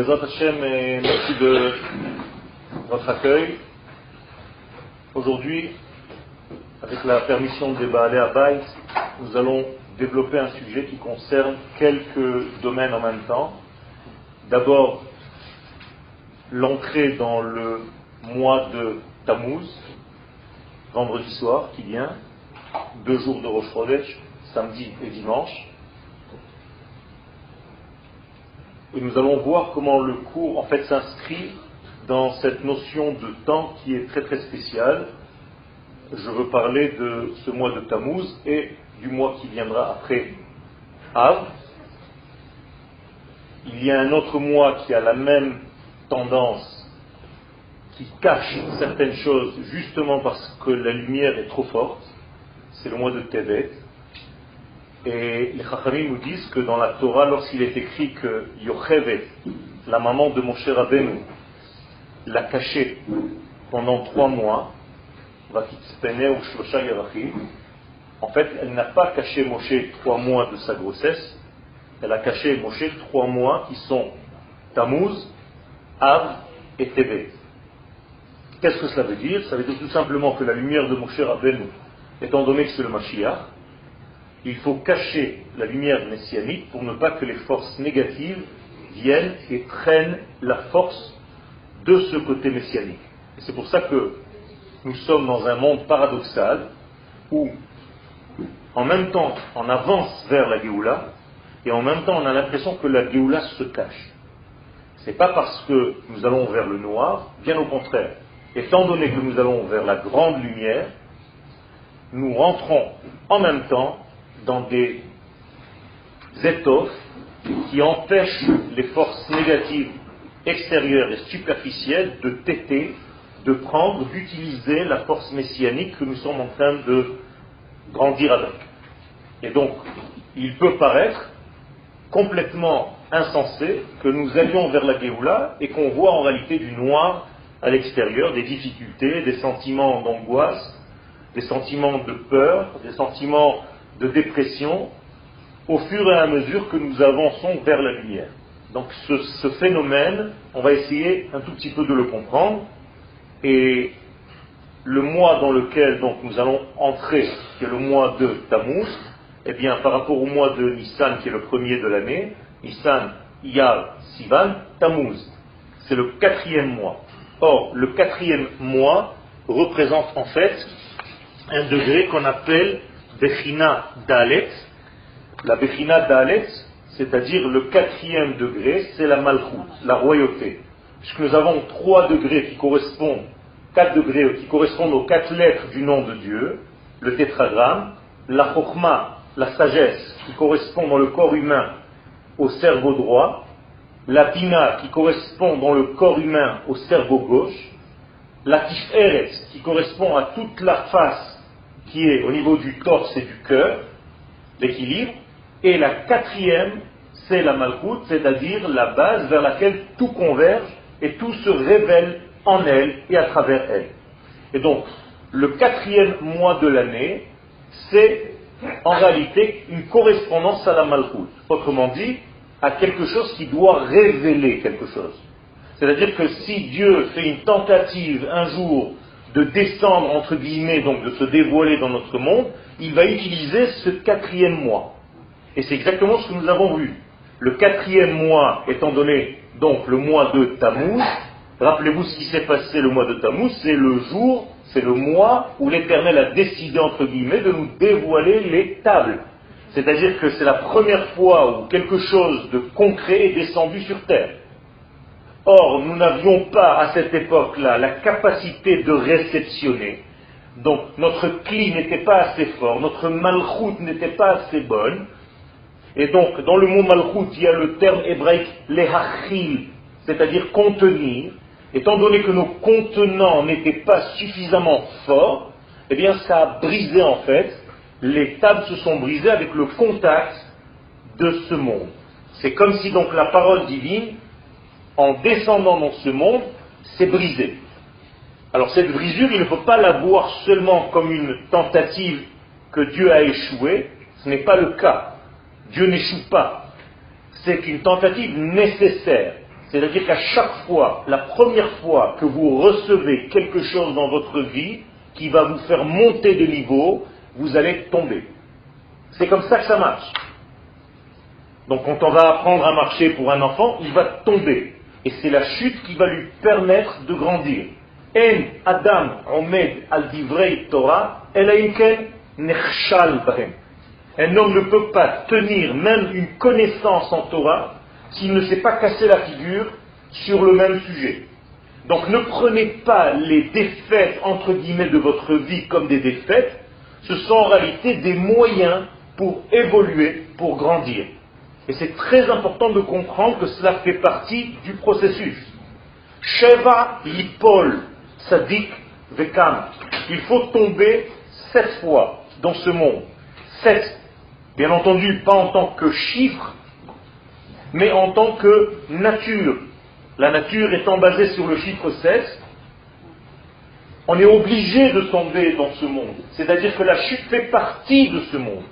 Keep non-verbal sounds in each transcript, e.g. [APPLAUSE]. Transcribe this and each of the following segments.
Donc, Bezat Hashem, merci de votre accueil. Aujourd'hui, avec la permission de Baalé Abayt, nous allons développer un sujet qui concerne quelques domaines en même temps. D'abord, l'entrée dans le mois de Tammuz, vendredi soir qui vient, deux jours de Rosh samedi et dimanche. Et nous allons voir comment le cours en fait s'inscrit dans cette notion de temps qui est très très spéciale. Je veux parler de ce mois de Tammuz et du mois qui viendra après Av. Il y a un autre mois qui a la même tendance, qui cache certaines choses justement parce que la lumière est trop forte. C'est le mois de Tevet. Et les Chachamim nous disent que dans la Torah, lorsqu'il est écrit que Yocheve, la maman de Moshe Rabbeinu, l'a caché pendant trois mois, en fait, elle n'a pas caché Moshe trois mois de sa grossesse, elle a caché Moshe trois mois qui sont Tammuz, Av et Tevet. Qu'est-ce que cela veut dire? Ça veut dire tout simplement que la lumière de Moshe Rabbeinu, étant donné que c'est le Mashiach, il faut cacher la lumière messianique pour ne pas que les forces négatives viennent et prennent la force de ce côté messianique. C'est pour ça que nous sommes dans un monde paradoxal où, en même temps, on avance vers la Géoula et en même temps, on a l'impression que la Géoula se cache. Ce n'est pas parce que nous allons vers le noir, bien au contraire. Étant donné que nous allons vers la grande lumière, nous rentrons en même temps dans des étoffes qui empêchent les forces négatives extérieures et superficielles de têter, de prendre, d'utiliser la force messianique que nous sommes en train de grandir avec. Et donc, il peut paraître complètement insensé que nous allions vers la Géoula et qu'on voit en réalité du noir à l'extérieur, des difficultés, des sentiments d'angoisse, des sentiments de peur, des sentiments de dépression, au fur et à mesure que nous avançons vers la lumière. Donc ce, phénomène, on va essayer un tout petit peu de le comprendre. Et le mois dans lequel donc, nous allons entrer, qui est le mois de Tammuz, eh bien par rapport au mois de Nissan, qui est le premier de l'année, Nissan, Iyar, Sivan, Tammuz, c'est le quatrième mois. Or, le quatrième mois représente en fait un degré qu'on appelle Bechina. La Bechina Dalet, c'est-à-dire le quatrième degré, c'est la Malchut, la royauté. Puisque nous avons trois degrés qui correspondent, quatre degrés qui correspondent aux quatre lettres du nom de Dieu, le tétragramme, la Chokhmah, la sagesse, qui correspond dans le corps humain au cerveau droit, la pina qui correspond dans le corps humain au cerveau gauche, la tiferet qui correspond à toute la face qui est au niveau du torse et du cœur, l'équilibre, et la quatrième, c'est la malchoute, c'est-à-dire la base vers laquelle tout converge et tout se révèle en elle et à travers elle. Et donc, le quatrième mois de l'année, c'est en réalité une correspondance à la malchoute. Autrement dit, à quelque chose qui doit révéler quelque chose. C'est-à-dire que si Dieu fait une tentative un jour de descendre, entre guillemets, donc de se dévoiler dans notre monde, il va utiliser ce quatrième mois. Et c'est exactement ce que nous avons vu. Le quatrième mois étant donné donc le mois de Tammuz, rappelez-vous ce qui s'est passé le mois de Tammuz, c'est le jour, c'est le mois où l'Éternel a décidé, entre guillemets, de nous dévoiler les tables. C'est-à-dire que c'est la première fois où quelque chose de concret est descendu sur terre. Or, nous n'avions pas à cette époque-là la capacité de réceptionner. Donc, notre cli n'était pas assez fort, notre malchoute n'était pas assez bonne. Et donc, dans le mot malchoute, il y a le terme hébraïque lehachil, c'est-à-dire contenir. Étant donné que nos contenants n'étaient pas suffisamment forts, eh bien, ça a brisé en fait les tables se sont brisées avec le contact de ce monde. C'est comme si donc la parole divine, en descendant dans ce monde, s'est brisée. Alors cette brisure, il ne faut pas la voir seulement comme une tentative que Dieu a échoué, ce n'est pas le cas. Dieu n'échoue pas. C'est une tentative nécessaire. C'est-à-dire qu'à chaque fois, la première fois que vous recevez quelque chose dans votre vie qui va vous faire monter de niveau, vous allez tomber. C'est comme ça que ça marche. Donc quand on va apprendre à marcher pour un enfant, il va tomber. Et c'est la chute qui va lui permettre de grandir. En Adam omed al divrei Torah, un homme ne peut pas tenir même une connaissance en Torah s'il ne s'est pas cassé la figure sur le même sujet. Donc ne prenez pas les défaites entre guillemets de votre vie comme des défaites, ce sont en réalité des moyens pour évoluer, pour grandir. Et c'est très important de comprendre que cela fait partie du processus. Sheva Lipol Sadik Vekam. Il faut tomber sept fois dans ce monde. Sept. Bien entendu, pas en tant que chiffre, mais en tant que nature. La nature étant basée sur le chiffre 7, on est obligé de tomber dans ce monde. C'est-à-dire que la chute fait partie de ce monde.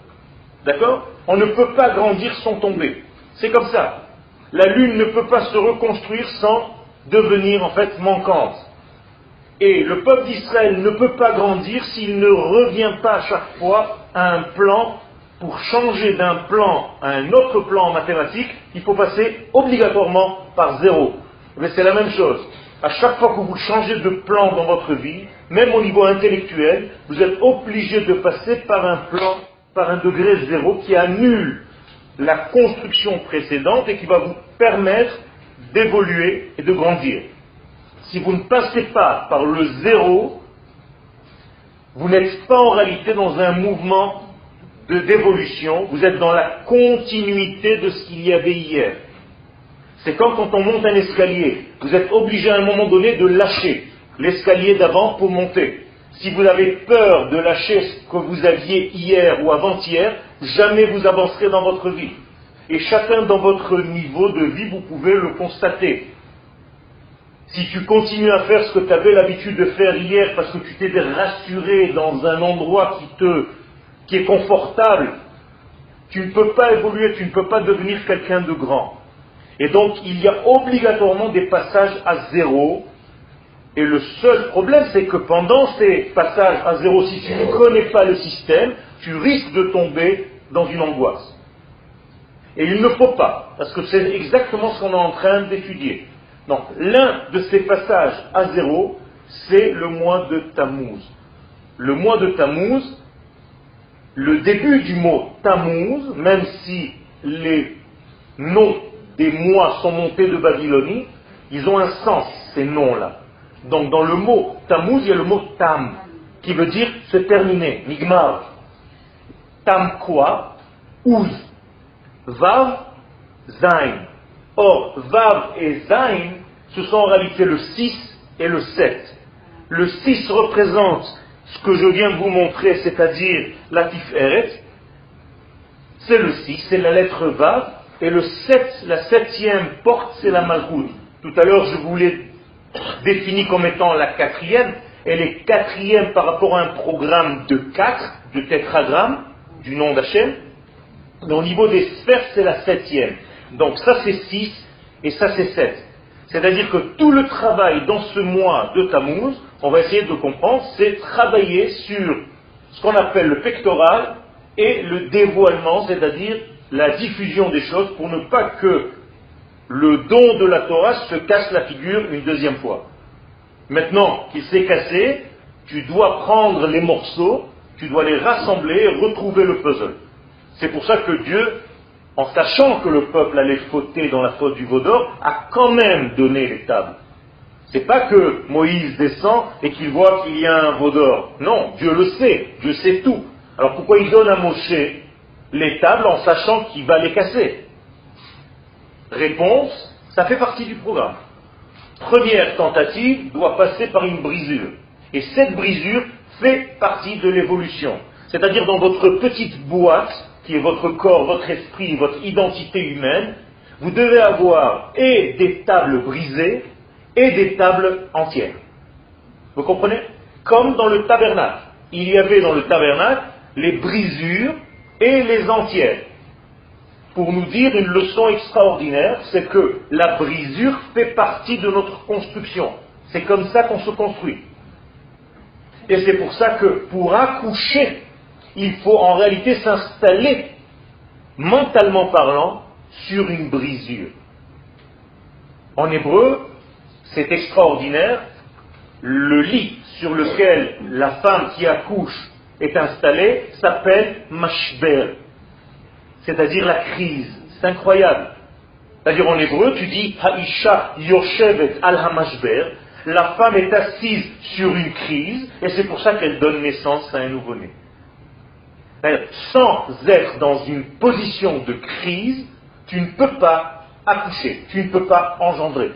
D'accord On ne peut pas grandir sans tomber. C'est comme ça. La lune ne peut pas se reconstruire sans devenir en fait manquante. Et le peuple d'Israël ne peut pas grandir s'il ne revient pas à chaque fois à un plan. Pour changer d'un plan à un autre plan en mathématiques, il faut passer obligatoirement par zéro. Mais c'est la même chose. À chaque fois que vous changez de plan dans votre vie, même au niveau intellectuel, vous êtes obligé de passer par un plan, par un degré zéro qui annule la construction précédente et qui va vous permettre d'évoluer et de grandir si vous ne passez pas par le zéro, vous n'êtes pas en réalité dans un mouvement d'évolution, vous êtes dans la continuité de ce qu'il y avait hier. C'est comme quand on monte un escalier, vous êtes obligé à un moment donné de lâcher l'escalier d'avant pour monter. Si vous avez peur de lâcher ce que vous aviez hier ou avant-hier, jamais vous avancerez dans votre vie. Et chacun dans votre niveau de vie, vous pouvez le constater. Si tu continues à faire ce que tu avais l'habitude de faire hier parce que tu t'es rassuré dans un endroit qui te, qui est confortable, tu ne peux pas évoluer, tu ne peux pas devenir quelqu'un de grand. Et donc, il y a obligatoirement des passages à zéro. Et le seul problème, c'est que pendant ces passages à zéro, si tu ne connais pas le système, tu risques de tomber dans une angoisse. Et il ne faut pas, parce que c'est exactement ce qu'on est en train d'étudier. Donc, l'un de ces passages à zéro, c'est le mois de Tammuz. Le mois de Tammuz, le début du mot Tammuz, même si les noms des mois sont montés de Babylonie, ils ont un sens, ces noms-là. Donc, dans le mot Tammuz, il y a le mot Tam, qui veut dire se terminer, Nigmar. Tam quoi? Ouz. Vav, Zain. Or, Vav et Zain, ce sont en réalité le 6 et le 7. Le 6 représente ce que je viens de vous montrer, c'est-à-dire la Tiferet. C'est le 6, c'est la lettre Vav. Et le 7, la septième porte, c'est la Malchut. Tout à l'heure, je vous l'ai défini comme étant la quatrième. Elle est quatrième par rapport à un programme de 4, de tétragramme, du nom d'Hachem. Mais au niveau des sphères, c'est la septième. Donc ça c'est 6 et ça c'est 7. C'est-à-dire que tout le travail dans ce mois de Tammuz, on va essayer de comprendre, c'est travailler sur ce qu'on appelle le pectoral et le dévoilement, c'est-à-dire la diffusion des choses pour ne pas que le don de la Torah se casse la figure une deuxième fois. Maintenant qu'il s'est cassé, tu dois prendre les morceaux, tu dois les rassembler et retrouver le puzzle. C'est pour ça que Dieu en sachant que le peuple allait fauter dans la faute du Vaudor, a quand même donné les tables. C'est pas que Moïse descend et qu'il voit qu'il y a un Vaudor. Non, Dieu le sait, Dieu sait tout. Alors pourquoi il donne à Moshe les tables en sachant qu'il va les casser? Réponse, ça fait partie du programme. Première tentative doit passer par une brisure. Et cette brisure fait partie de l'évolution. C'est-à-dire dans votre petite boîte, qui est votre corps, votre esprit, votre identité humaine, vous devez avoir et des tables brisées et des tables entières. Vous comprenez? Comme dans le tabernacle. Il y avait dans le tabernacle les brisures et les entières. Pour nous dire une leçon extraordinaire, c'est que la brisure fait partie de notre construction. C'est comme ça qu'on se construit. Et c'est pour ça que pour accoucher, il faut en réalité s'installer, mentalement parlant, sur une brisure. En hébreu, c'est extraordinaire, le lit sur lequel la femme qui accouche est installée s'appelle mashber, c'est-à-dire la crise. C'est incroyable. C'est-à-dire en hébreu, tu dis Haisha Yoshevet al Hamashber, la femme est assise sur une crise, et c'est pour ça qu'elle donne naissance à un nouveau-né. Sans être dans une position de crise, tu ne peux pas accoucher, tu ne peux pas engendrer.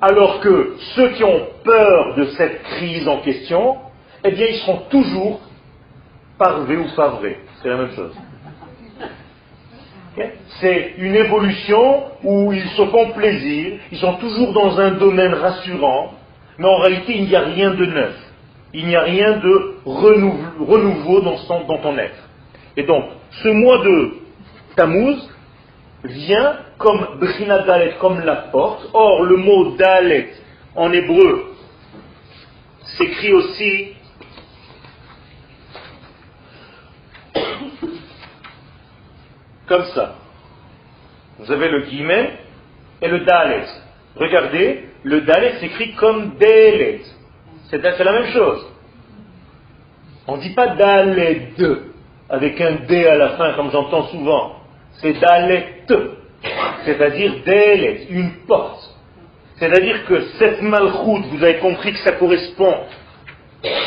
Alors que ceux qui ont peur de cette crise en question, eh bien, ils seront toujours parvés ou pas vrais. C'est la même chose. C'est une évolution où ils se font plaisir, ils sont toujours dans un domaine rassurant, mais en réalité, il n'y a rien de neuf. Il n'y a rien de renouveau, dans, dans ton être. Et donc, ce mois de Tammuz vient comme Bechina Dalet, comme la porte. Or, le mot Dalet en hébreu s'écrit aussi [COUGHS] comme ça. Vous avez le guillemet et le Dalet. Regardez, le Dalet s'écrit comme Dalet. C'est la même chose. On ne dit pas Dalet avec un D à la fin comme j'entends souvent. C'est Dalet, c'est-à-dire Dalet, une porte. C'est-à-dire que cette malchoute, vous avez compris que ça correspond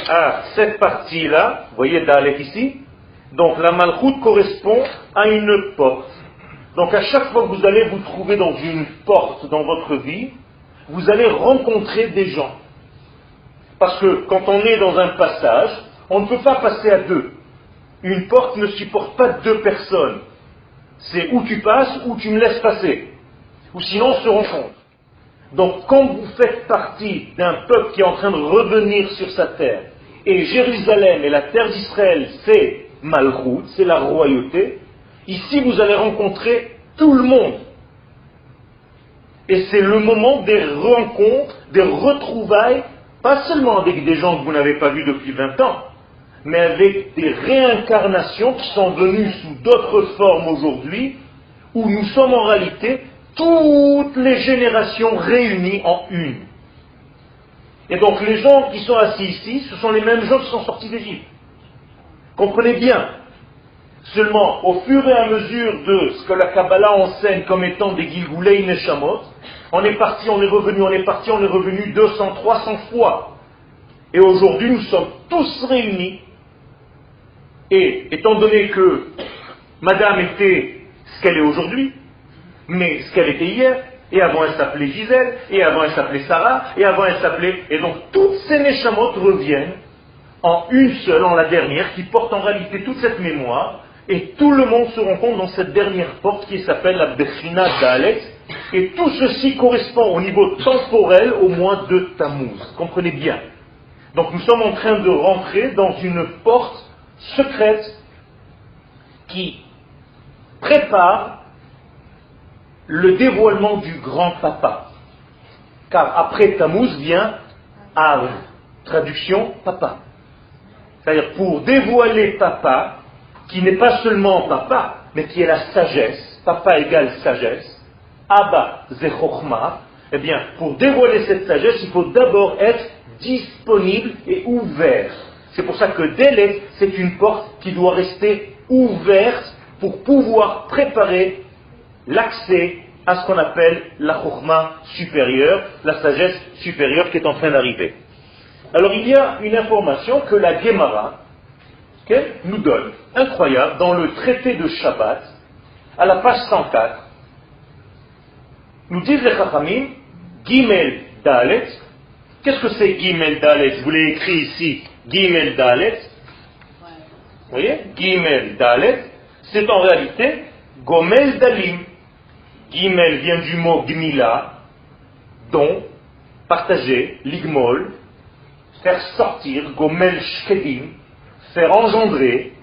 à cette partie-là, vous voyez Dalet ici, donc la malchoute correspond à une porte. Donc à chaque fois que vous allez vous trouver dans une porte dans votre vie, vous allez rencontrer des gens. Parce que quand on est dans un passage, on ne peut pas passer à deux. Une porte ne supporte pas deux personnes. C'est où tu passes, ou tu me laisses passer. Ou sinon on se rencontre. Donc quand vous faites partie d'un peuple qui est en train de revenir sur sa terre, et Jérusalem et la terre d'Israël, c'est Malchut, c'est la royauté. Ici, vous allez rencontrer tout le monde. Et c'est le moment des rencontres, des retrouvailles, pas seulement avec des gens que vous n'avez pas vus depuis 20 ans, mais avec des réincarnations qui sont venues sous d'autres formes aujourd'hui, où nous sommes en réalité toutes les générations réunies en une. Et donc les gens qui sont assis ici, ce sont les mêmes gens qui sont sortis d'Égypte. Comprenez bien. Seulement, au fur et à mesure de ce que la Kabbalah enseigne comme étant des Gilgoulei Neshamot, on est parti, on est revenu, on est parti, on est revenu 200, 300 fois. Et aujourd'hui, nous sommes tous réunis. Et étant donné que Madame était ce qu'elle est aujourd'hui, mais ce qu'elle était hier, et avant elle s'appelait Gisèle, et avant elle s'appelait Sarah, et avant elle s'appelait... Et donc toutes ces Neshamot reviennent en une seule, en la dernière, qui porte en réalité toute cette mémoire, et tout le monde se rencontre dans cette dernière porte qui s'appelle la Bechina d'Alex, et tout ceci correspond au niveau temporel au mois de Tammuz. Comprenez bien. Donc nous sommes en train de rentrer dans une porte secrète qui prépare le dévoilement du grand papa. Car après Tammuz vient Av, traduction papa. C'est-à-dire pour dévoiler papa, qui n'est pas seulement papa, mais qui est la sagesse, papa égale sagesse, Abba Zechochma, eh bien, pour dévoiler cette sagesse, il faut d'abord être disponible et ouvert. C'est pour ça que délai, c'est une porte qui doit rester ouverte pour pouvoir préparer l'accès à ce qu'on appelle la chokhma supérieure, la sagesse supérieure qui est en train d'arriver. Alors il y a une information que la Gemara nous donne, incroyable, dans le traité de Shabbat, à la page 104, nous disent les Chachamim, Gimel Dalet, qu'est-ce que c'est Gimel Dalet? Je vous l'ai écrit ici, Gimel Dalet. Vous voyez? Gimel Dalet, c'est en réalité Gomel Dalim. Gimel vient du mot Gmila, don, partager, ligmol, faire sortir, gomel shkedim, faire engendrer,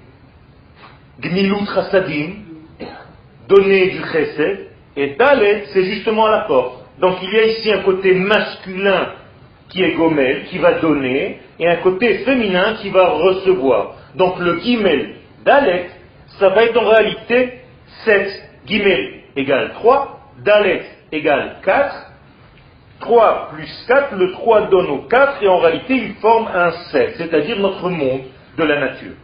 gmilut chasadim, donner du chesed, et Dalet, c'est justement la porte. Donc il y a ici un côté masculin qui est Gomel, qui va donner, et un côté féminin qui va recevoir. Donc le Gimel Dalet, ça va être en réalité 7. Gimel égale 3, Dalet égale 4, 3 plus 4, le 3 donne au 4, et en réalité il forme un 7, c'est-à-dire notre monde de la nature.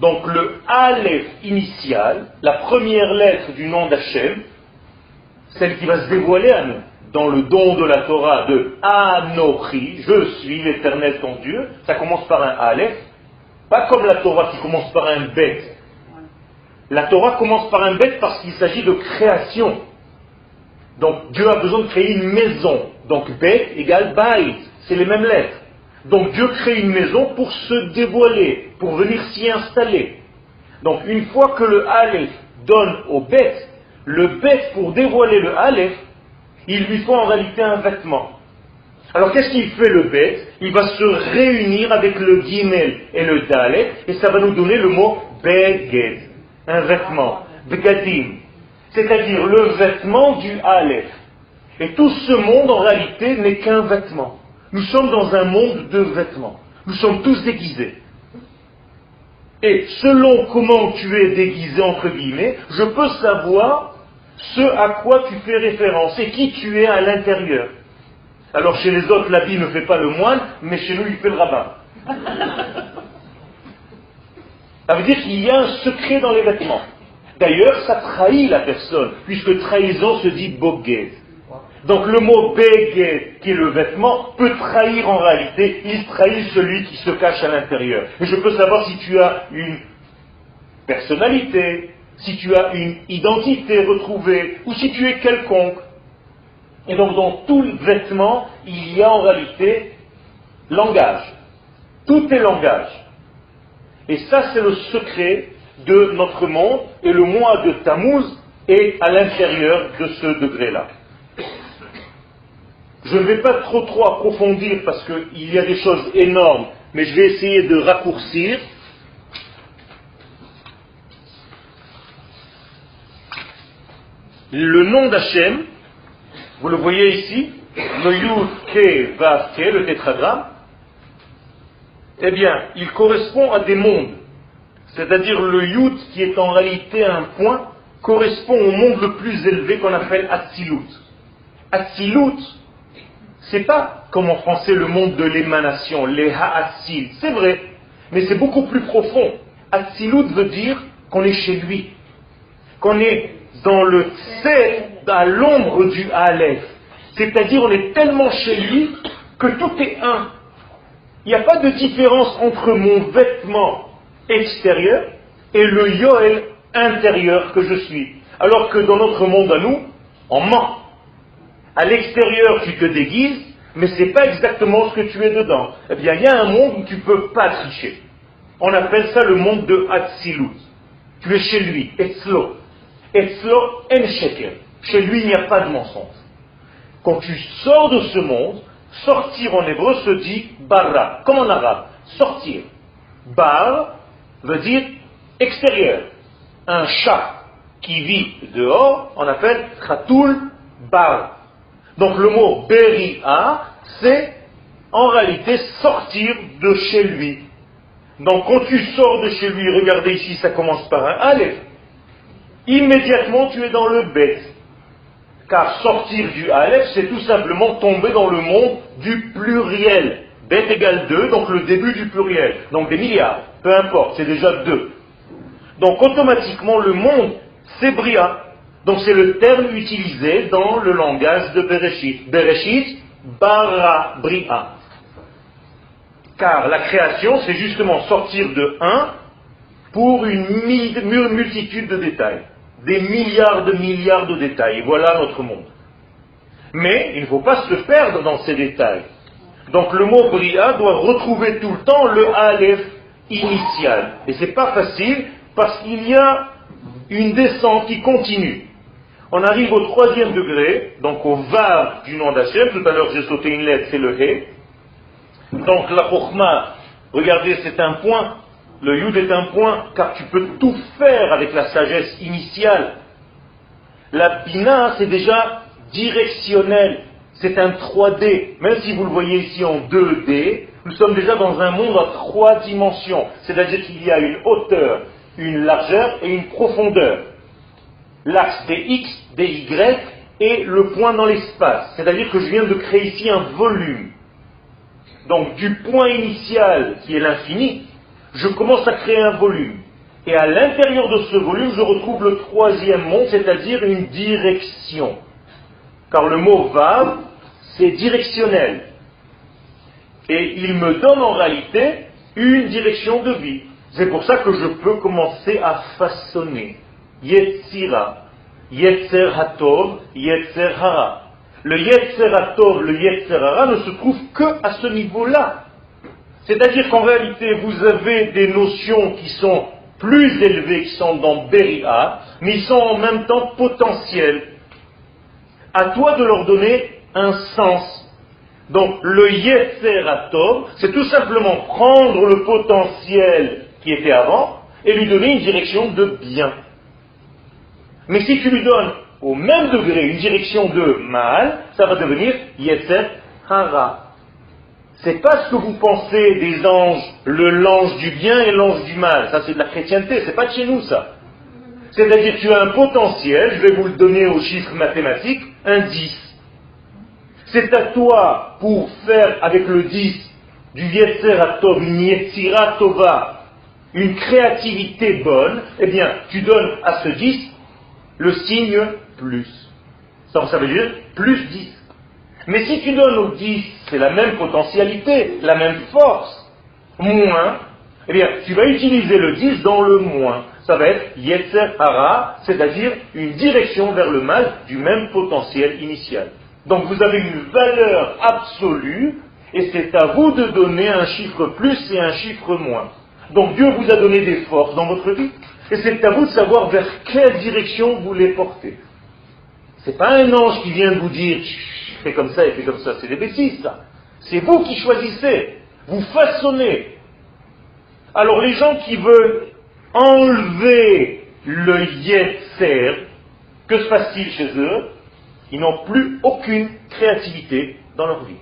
Donc le Aleph initial, la première lettre du nom d'Hachem, celle qui va se dévoiler à nous, dans le don de la Torah de Anochi, je suis l'éternel ton Dieu, ça commence par un Aleph, pas comme la Torah qui commence par un Bet. La Torah commence par un Bet parce qu'il s'agit de création. Donc Dieu a besoin de créer une maison. Donc Bet égale Bait, c'est les mêmes lettres. Donc Dieu crée une maison pour se dévoiler, pour venir s'y installer. Donc une fois que le Aleph donne au Bet, le Bet pour dévoiler le Aleph, il lui faut en réalité un vêtement. Alors qu'est-ce qu'il fait le Bet Il va se réunir avec le Gimel et le Dalet, et ça va nous donner le mot Beged, un vêtement, Begadim, c'est-à-dire le vêtement du Aleph. Et tout ce monde en réalité n'est qu'un vêtement. Nous sommes dans un monde de vêtements. Nous sommes tous déguisés. Et selon comment tu es déguisé, entre guillemets, je peux savoir ce à quoi tu fais référence et qui tu es à l'intérieur. Alors chez les autres, l'habit ne fait pas le moine, mais chez nous, il fait le rabbin. Ça veut dire qu'il y a un secret dans les vêtements. D'ailleurs, ça trahit la personne, puisque trahison se dit boguet. Donc le mot béguet, qui est le vêtement, peut trahir en réalité, il trahit celui qui se cache à l'intérieur. Et je peux savoir si tu as une personnalité, si tu as une identité retrouvée, ou si tu es quelconque. Et donc dans tout vêtement, il y a en réalité langage. Tout est langage. Et ça, c'est le secret de notre monde, et le mois de Tammuz est à l'intérieur de ce degré-là. Je ne vais pas trop trop approfondir parce qu'il y a des choses énormes, mais je vais essayer de raccourcir. Le nom d'Hachem, vous le voyez ici, le Yud Ke Vav Ke, le tétragramme, eh bien, il correspond à des mondes. C'est-à-dire le Yud qui est en réalité un point correspond au monde le plus élevé qu'on appelle Atzilut. Atzilut, c'est pas comme en français le monde de l'émanation, les ha'atzil. C'est vrai, mais c'est beaucoup plus profond. Atzilut veut dire qu'on est chez lui, qu'on est dans le tse, à l'ombre du Aleph. C'est-à-dire on est tellement chez lui que tout est un. Il n'y a pas de différence entre mon vêtement extérieur et le Yoel intérieur que je suis. Alors que dans notre monde à nous, on ment. À l'extérieur, tu te déguises, mais ce n'est pas exactement ce que tu es dedans. Eh bien, il y a un monde où tu ne peux pas tricher. On appelle ça le monde de Hatzilut. Tu es chez lui, Etzlo. Etzlo en sheker. Chez lui, il n'y a pas de mensonge. Quand tu sors de ce monde, sortir en hébreu se dit barra, comme en arabe, sortir. Bar veut dire extérieur. Un chat qui vit dehors, on appelle khatoul bar. Donc le mot beria, c'est en réalité sortir de chez lui. Donc quand tu sors de chez lui, regardez ici, ça commence par un aleph. Immédiatement, tu es dans le bête. Car sortir du aleph, c'est tout simplement tomber dans le monde du pluriel. Bête égale 2, donc le début du pluriel. Donc des milliards, peu importe, c'est déjà 2. Donc automatiquement, le monde, c'est Bria. Donc c'est le terme utilisé dans le langage de Bereshit. Bereshit, bara bria. Car la création, c'est justement sortir de 1 pour une multitude de détails. Des milliards de milliards de détails. Et voilà notre monde. Mais il ne faut pas se perdre dans ces détails. Donc le mot bria doit retrouver tout le temps le aleph initial. Et ce n'est pas facile parce qu'il y a une descente qui continue on arrive au troisième degré, donc au var du nom d'Hachem. Tout à l'heure, j'ai sauté une lettre, c'est le He. Donc la Chokhmah, regardez, c'est un point. Le Yud est un point, car tu peux tout faire avec la sagesse initiale. La bina, c'est déjà directionnel. C'est un 3D. Même si vous le voyez ici en 2D, nous sommes déjà dans un monde à trois dimensions. C'est-à-dire qu'il y a une hauteur, une largeur et une profondeur. L'axe des X, des Y et le point dans l'espace. C'est-à-dire que je viens de créer ici un volume. Donc du point initial qui est l'infini, je commence à créer un volume. Et à l'intérieur de ce volume, je retrouve le troisième monde, c'est-à-dire une direction. Car le mot va, c'est directionnel. Et il me donne en réalité une direction de vie. C'est pour ça que je peux commencer à façonner. Yetzira, Yetzer Hatov, Yetzer Hara. Le Yetzer Hatov, le Yetzer Hara ne se trouve que à ce niveau-là. C'est-à-dire qu'en réalité, vous avez des notions qui sont plus élevées, qui sont dans Beria, mais ils sont en même temps potentiels. À toi de leur donner un sens. Donc le Yetzer Hatov, c'est tout simplement prendre le potentiel qui était avant et lui donner une direction de bien. Mais si tu lui donnes au même degré une direction de mal, ça va devenir Yetzer Hara. C'est pas ce que vous pensez des anges, le l'ange du bien et l'ange du mal. Ça, c'est de la chrétienté, c'est pas de chez nous, ça. C'est-à-dire, tu as un potentiel, je vais vous le donner au chiffre mathématique, un 10. C'est à toi, pour faire avec le 10 du Yetzer Atov, une une créativité bonne, eh bien, tu donnes à ce 10 le signe plus. Ça, veut dire plus 10. Mais si tu donnes au 10, c'est la même potentialité, la même force, moins, eh bien, tu vas utiliser le 10 dans le moins. Ça va être Yetzer Hara, c'est-à-dire une direction vers le mal du même potentiel initial. Donc vous avez une valeur absolue, et c'est à vous de donner un chiffre plus et un chiffre moins. Donc Dieu vous a donné des forces dans votre vie, et c'est à vous de savoir vers quelle direction vous les portez. C'est pas un ange qui vient de vous dire fais comme ça et fais comme ça, c'est des bêtises. C'est vous qui choisissez, vous façonnez. Alors les gens qui veulent enlever le yetzer, que se passe-t-il chez eux? Ils n'ont plus aucune créativité dans leur vie.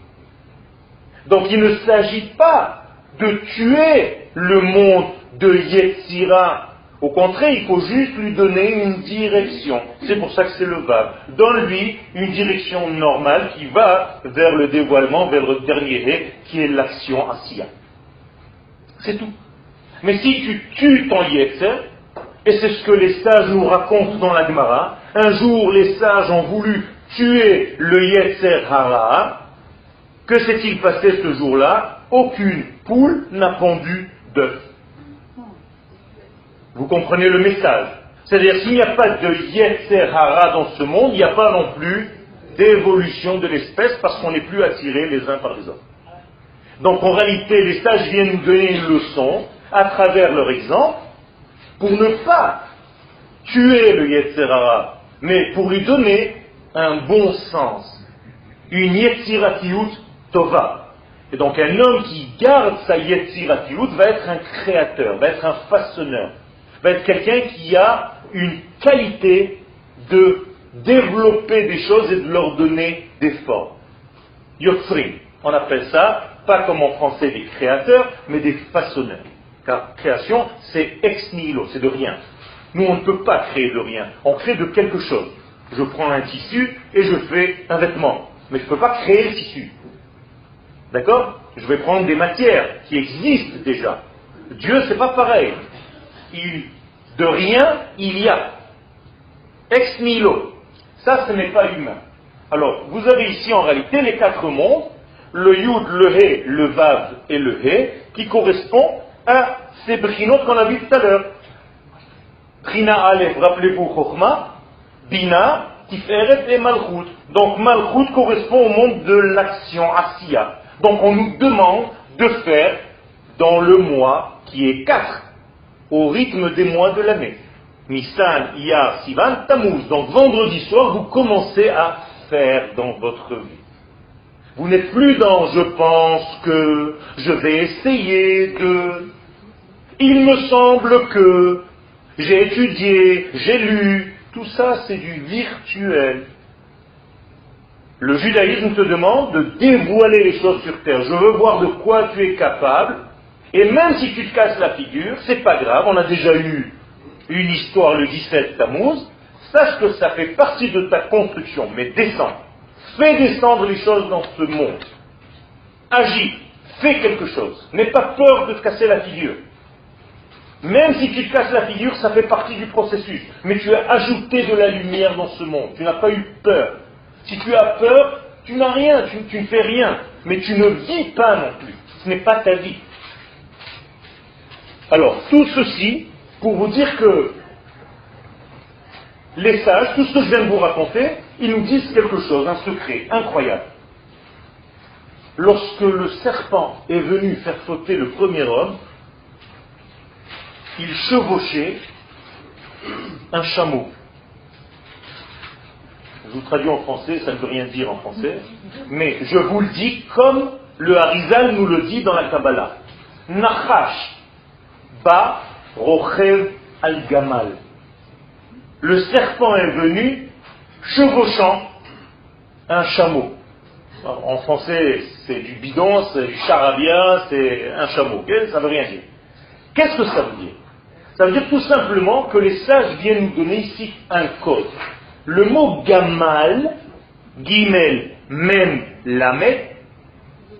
Donc il ne s'agit pas de tuer le monde de Yetzira au contraire, il faut juste lui donner une direction. C'est pour ça que c'est le Vav. Donne-lui une direction normale qui va vers le dévoilement, vers le dernier qui est l'action Asiya. C'est tout. Mais si tu tues ton Yetzer, et c'est ce que les sages nous racontent dans la Gemara, un jour les sages ont voulu tuer le Yetzer Hara, que s'est-il passé ce jour-là? Aucune poule n'a pondu d'œuf. Vous comprenez le message? C'est-à-dire s'il n'y a pas de Yetzer Hara dans ce monde, il n'y a pas non plus d'évolution de l'espèce parce qu'on n'est plus attirés les uns par les autres. Donc en réalité, les sages viennent nous donner une leçon à travers leur exemple pour ne pas tuer le Yetzer Hara, mais pour lui donner un bon sens, une Yetziratiut Tova. Et donc un homme qui garde sa Yetziratiut va être un créateur, va être un façonneur, va être quelqu'un qui a une qualité de développer des choses et de leur donner des formes. Yotzrim, on appelle ça, pas comme en français des créateurs, mais des façonneurs. Car création, c'est ex nihilo, c'est de rien. Nous, on ne peut pas créer de rien. On crée de quelque chose. Je prends un tissu et je fais un vêtement. Mais je ne peux pas créer le tissu. D'accord? Je vais prendre des matières qui existent déjà. Dieu, c'est pas pareil de rien, il y a. Ex nihilo. Ça, ce n'est pas humain. Alors, vous avez ici en réalité les quatre mondes, le yud, le he, le vav et le he, qui correspondent à ces brinotes qu'on a vu tout à l'heure. Brina Aleph, rappelez-vous, Chokhma, Bina, Tiferet et Malchut. Donc Malchut correspond au monde de l'action, Asiya. Donc on nous demande de faire dans le mois qui est quatre au rythme des mois de l'année. Nissan, Iyar, Sivan, Tammuz. Donc vendredi soir, vous commencez à faire dans votre vie. Vous n'êtes plus dans je pense que, je vais essayer de. Il me semble que j'ai étudié, j'ai lu, Tout ça, c'est du virtuel. Le judaïsme te demande de dévoiler les choses sur terre. Je veux voir de quoi tu es capable. Et même si tu te casses la figure, c'est pas grave. On a déjà eu une histoire le 17 Tammuz. Sache que ça fait partie de ta construction. Mais descends. Fais descendre les choses dans ce monde. Agis. Fais quelque chose. N'aie pas peur de te casser la figure. Même si tu te casses la figure, ça fait partie du processus. Mais tu as ajouté de la lumière dans ce monde. Tu n'as pas eu peur. Si tu as peur, tu n'as rien, tu, ne fais rien. Mais tu ne vis pas non plus. Ce n'est pas ta vie. Alors, tout ceci pour vous dire que les sages, tout ce que je viens de vous raconter, ils nous disent quelque chose, un secret incroyable. Lorsque le serpent est venu faire fauter le premier homme, il chevauchait un chameau. Je vous traduis en français, ça ne veut rien dire en français, mais je vous le dis comme le Harizal nous le dit dans la Kabbalah. Nachash ba rochev al-gamal. Le serpent est venu chevauchant un chameau. En français, c'est du bidon, c'est du charabia, c'est un chameau. Ça ne veut rien dire. Qu'est-ce que ça veut dire? Ça veut dire tout simplement que les sages viennent nous donner ici un code. Le mot gamal, guimel, mem, lamet,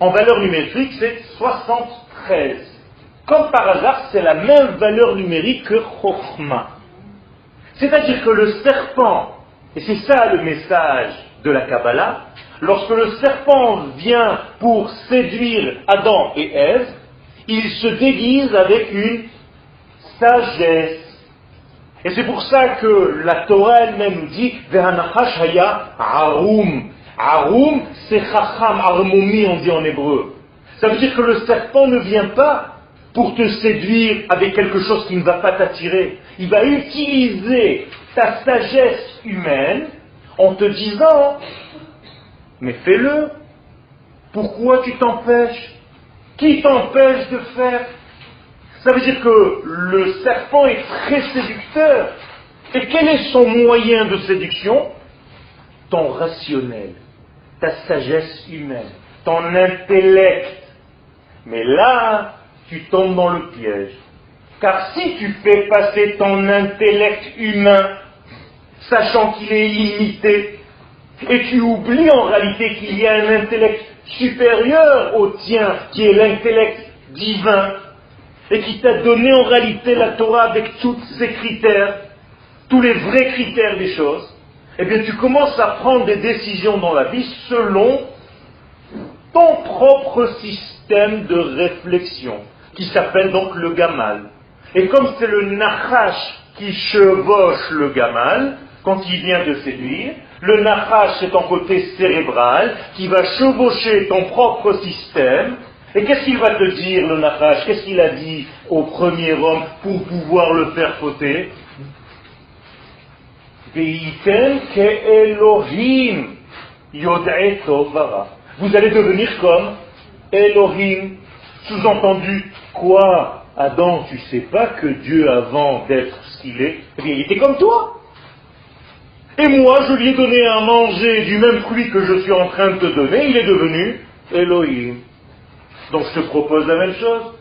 en valeur numérique, c'est 73. Comme par hasard, c'est la même valeur numérique que chokhma. C'est-à-dire que le serpent, et c'est ça le message de la Kabbalah, lorsque le serpent vient pour séduire Adam et Ève, il se déguise avec une sagesse. Et c'est pour ça que la Torah elle-même nous dit haya arum. Arum, c'est chacham, armomi, on dit en hébreu. Ça veut dire que le serpent ne vient pas pour te séduire avec quelque chose qui ne va pas t'attirer. Il va utiliser ta sagesse humaine en te disant, mais fais-le. Pourquoi tu t'empêches? Qui t'empêche de faire? Ça veut dire que le serpent est très séducteur. Et quel est son moyen de séduction? Ton rationnel, ta sagesse humaine, ton intellect. Mais là, tu tombes dans le piège. Car si tu fais passer ton intellect humain, sachant qu'il est illimité, et tu oublies en réalité qu'il y a un intellect supérieur au tien, qui est l'intellect divin, et qui t'a donné en réalité la Torah avec tous ses critères, tous les vrais critères des choses, eh bien tu commences à prendre des décisions dans la vie selon ton propre système de réflexion, qui s'appelle donc le gamal. Et comme c'est le nachash qui chevauche le gamal, quand il vient de séduire, le nachash c'est ton côté cérébral qui va chevaucher ton propre système et qu'est-ce qu'il va te dire, le Nachash Qu'est-ce qu'il a dit au premier homme pour pouvoir le faire fauter? Vous allez devenir comme Elohim. Sous-entendu, quoi? Adam, tu sais pas que Dieu, avant d'être ce qu'il est, eh il était comme toi. Et moi, je lui ai donné à manger du même fruit que je suis en train de te donner, il est devenu Elohim. Donc je te propose la même chose.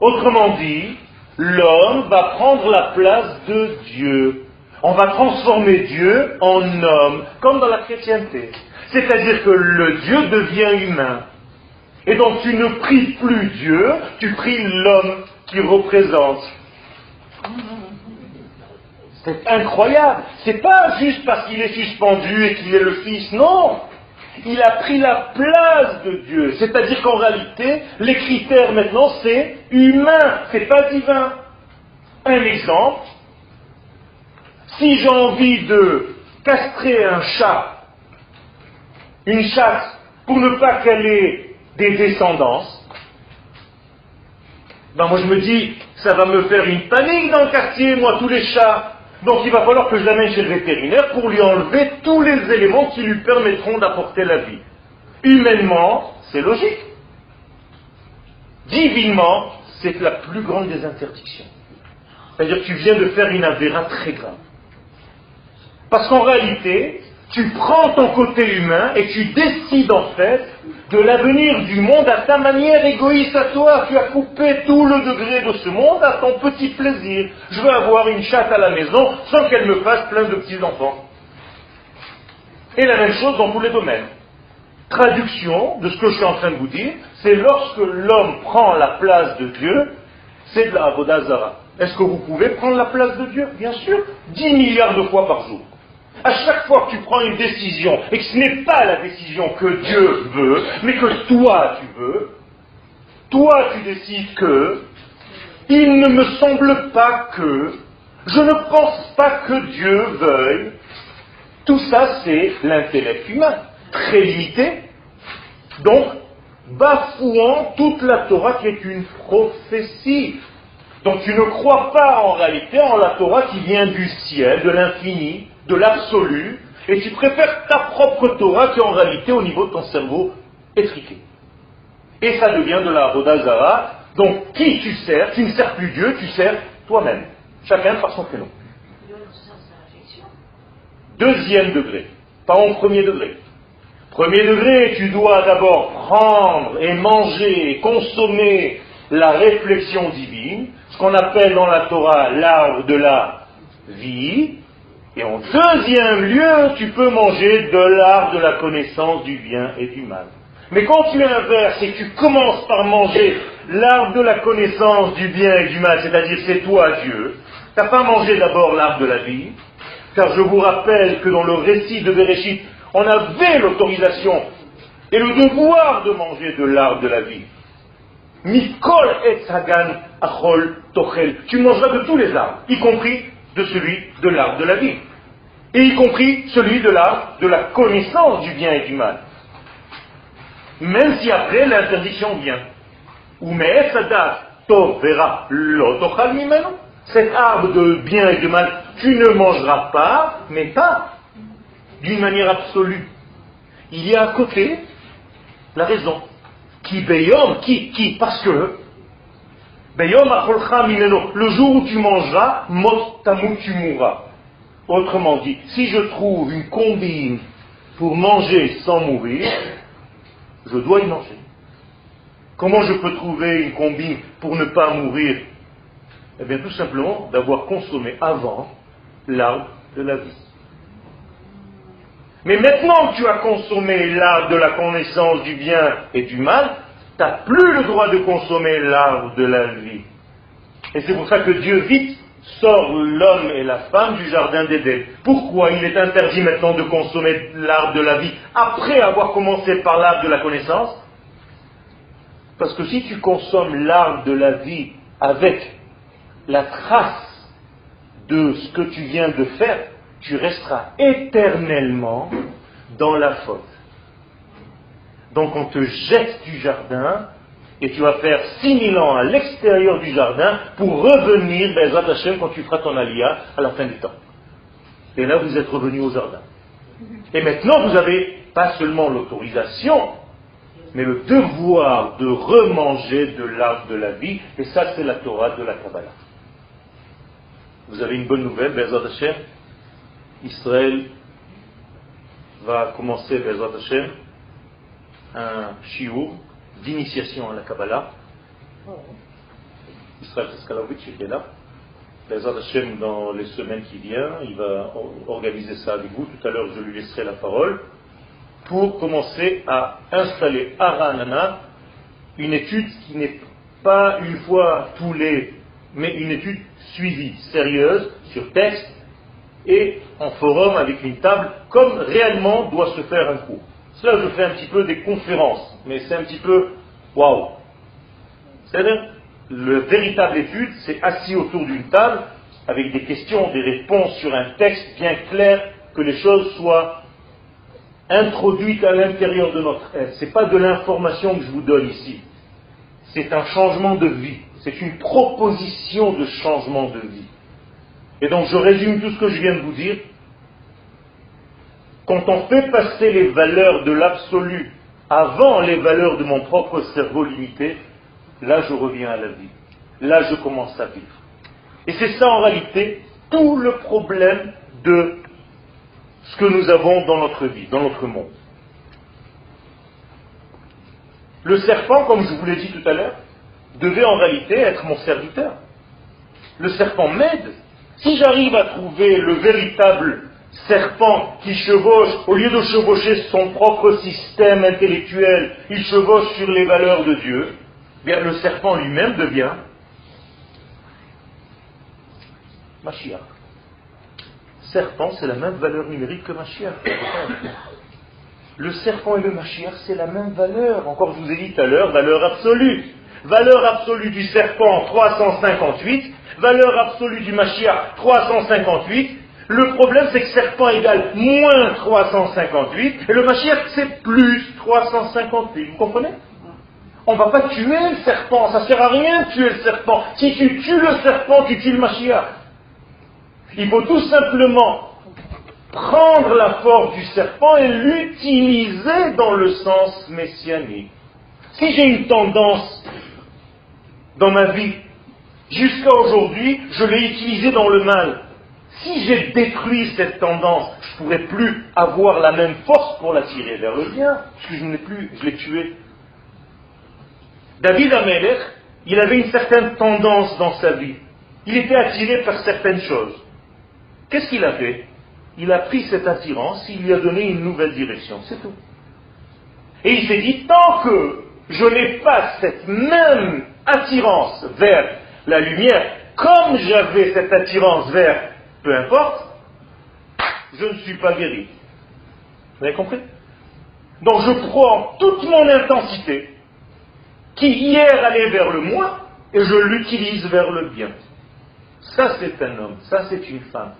Autrement dit, l'homme va prendre la place de Dieu. On va transformer Dieu en homme, comme dans la chrétienté. C'est-à-dire que le Dieu devient humain. Et donc tu ne pries plus Dieu, tu pries l'homme qui représente. C'est incroyable. C'est pas juste parce qu'il est suspendu et qu'il est le fils. Non il a pris la place de Dieu. C'est-à-dire qu'en réalité, les critères maintenant, c'est humain, c'est pas divin. Un exemple, si j'ai envie de castrer un chat, une chatte, pour ne pas qu'elle ait des descendances, ben moi je me dis, ça va me faire une panique dans le quartier, moi, tous les chats. Donc il va falloir que je l'amène chez le vétérinaire pour lui enlever tous les éléments qui lui permettront d'apporter la vie. Humainement, c'est logique. Divinement, c'est la plus grande des interdictions. C'est-à-dire que tu viens de faire une avéra très grave. Parce qu'en réalité, tu prends ton côté humain et tu décides en fait de l'avenir du monde à ta manière égoïste à toi. Tu as coupé tout le degré de ce monde à ton petit plaisir. Je veux avoir une chatte à la maison sans qu'elle me fasse plein de petits-enfants. Et la même chose dans tous les domaines. Traduction de ce que je suis en train de vous dire, c'est lorsque l'homme prend la place de Dieu, c'est de la Avodazara. Est-ce que vous pouvez prendre la place de Dieu? Bien sûr, 10 milliards de fois par jour. À chaque fois que tu prends une décision et que ce n'est pas la décision que Dieu veut, mais que toi tu veux, toi tu décides que, il ne me semble pas que, je ne pense pas que Dieu veuille, tout ça c'est l'intellect humain, très limité, donc bafouant toute la Torah qui est une prophétie. Donc tu ne crois pas en réalité en la Torah qui vient du ciel, de l'infini, de l'absolu, et tu préfères ta propre Torah qui en réalité au niveau de ton cerveau étriqué. Et ça devient de la Rodazara. Donc qui tu sers Tu ne sers plus Dieu, tu sers toi-même. Chacun par son prénom. Deuxième degré, pas en premier degré. Premier degré, tu dois d'abord prendre et manger et consommer la réflexion divine, ce qu'on appelle dans la Torah l'arbre de la vie, et en deuxième lieu, tu peux manger de l'arbre de la connaissance du bien et du mal. Mais quand tu inverses et que tu commences par manger l'arbre de la connaissance du bien et du mal, c'est-à-dire c'est toi Dieu, tu n'as pas mangé d'abord l'arbre de la vie, car je vous rappelle que dans le récit de Bereshit, on avait l'autorisation et le devoir de manger de l'arbre de la vie. Mikol et Sagan achol tochel. Tu mangeras de tous les arbres, y compris de celui de l'arbre de la vie, et y compris celui de l'arbre de la connaissance du bien et du mal. Même si après l'interdiction vient. Ou tov vera Cet arbre de bien et de mal, tu ne mangeras pas, mais pas d'une manière absolue. Il y a à côté la raison. Qui beyom, qui, qui, parce que le jour où tu mangeras, tu mourras. Autrement dit, si je trouve une combine pour manger sans mourir, je dois y manger. Comment je peux trouver une combine pour ne pas mourir? Eh bien, tout simplement d'avoir consommé avant l'arbre de la vie. Mais maintenant que tu as consommé l'arbre de la connaissance du bien et du mal, n'as plus le droit de consommer l'arbre de la vie. Et c'est pour ça que Dieu vite sort l'homme et la femme du jardin d'Éden. Pourquoi il est interdit maintenant de consommer l'arbre de la vie après avoir commencé par l'arbre de la connaissance? Parce que si tu consommes l'arbre de la vie avec la trace de ce que tu viens de faire, tu resteras éternellement dans la faute. Donc on te jette du jardin et tu vas faire 6000 ans à l'extérieur du jardin pour revenir, Bezrat Hashem, quand tu feras ton alia à la fin du temps. Et là, vous êtes revenu au jardin. Et maintenant, vous avez pas seulement l'autorisation, mais le devoir de remanger de l'arbre de la vie, et ça, c'est la Torah de la Kabbalah. Vous avez une bonne nouvelle, Bezrat Hashem? Israël va commencer, Bezrat Hashem, un shiur d'initiation à la Kabbalah. Israël Saskalovitch était là. Dans les semaines qui viennent, il va organiser ça avec vous. Tout à l'heure, je lui laisserai la parole pour commencer à installer à Ranana une étude qui n'est pas une fois tous les, mais une étude suivie, sérieuse, sur texte et en forum avec une table, comme réellement doit se faire un cours. Cela, je fais un petit peu des conférences, mais c'est un petit peu waouh. C'est-à-dire, le véritable étude, c'est assis autour d'une table avec des questions, des réponses sur un texte bien clair, que les choses soient introduites à l'intérieur de notre être. Ce n'est pas de l'information que je vous donne ici. C'est un changement de vie. C'est une proposition de changement de vie. Et donc je résume tout ce que je viens de vous dire quand on fait passer les valeurs de l'absolu avant les valeurs de mon propre cerveau limité, là je reviens à la vie. Là je commence à vivre. Et c'est ça en réalité tout le problème de ce que nous avons dans notre vie, dans notre monde. Le serpent, comme je vous l'ai dit tout à l'heure, devait en réalité être mon serviteur. Le serpent m'aide. Si j'arrive à trouver le véritable serpent qui chevauche, au lieu de chevaucher son propre système intellectuel, il chevauche sur les valeurs de Dieu, bien le serpent lui-même devient Mashiach. Serpent, c'est la même valeur numérique que Mashiach. Le serpent et le Mashiach, c'est la même valeur. Encore, je vous ai dit tout à l'heure, valeur absolue. Valeur absolue du serpent, 358. Valeur absolue du Mashiach, 358. Le problème, c'est que serpent égale moins 358, et le Mashiach, c'est plus 358. Vous comprenez? On ne va pas tuer le serpent, ça ne sert à rien de tuer le serpent. Si tu tues le serpent, tu tues le Mashiach. Il faut tout simplement prendre la force du serpent et l'utiliser dans le sens messianique. Si j'ai une tendance dans ma vie, jusqu'à aujourd'hui, je l'ai utilisée dans le mal. Si j'ai détruit cette tendance, je ne pourrais plus avoir la même force pour la tirer vers le bien, puisque je ne l'ai plus, je l'ai tué. David Amelech, il avait une certaine tendance dans sa vie. Il était attiré par certaines choses. Qu'est-ce qu'il a fait? Il a pris cette attirance, il lui a donné une nouvelle direction, c'est tout. Et il s'est dit, tant que je n'ai pas cette même attirance vers la lumière, comme j'avais cette attirance vers peu importe, je ne suis pas guéri. Vous avez compris? Donc je prends toute mon intensité, qui hier allait vers le moins, et je l'utilise vers le bien. Ça c'est un homme, ça c'est une femme.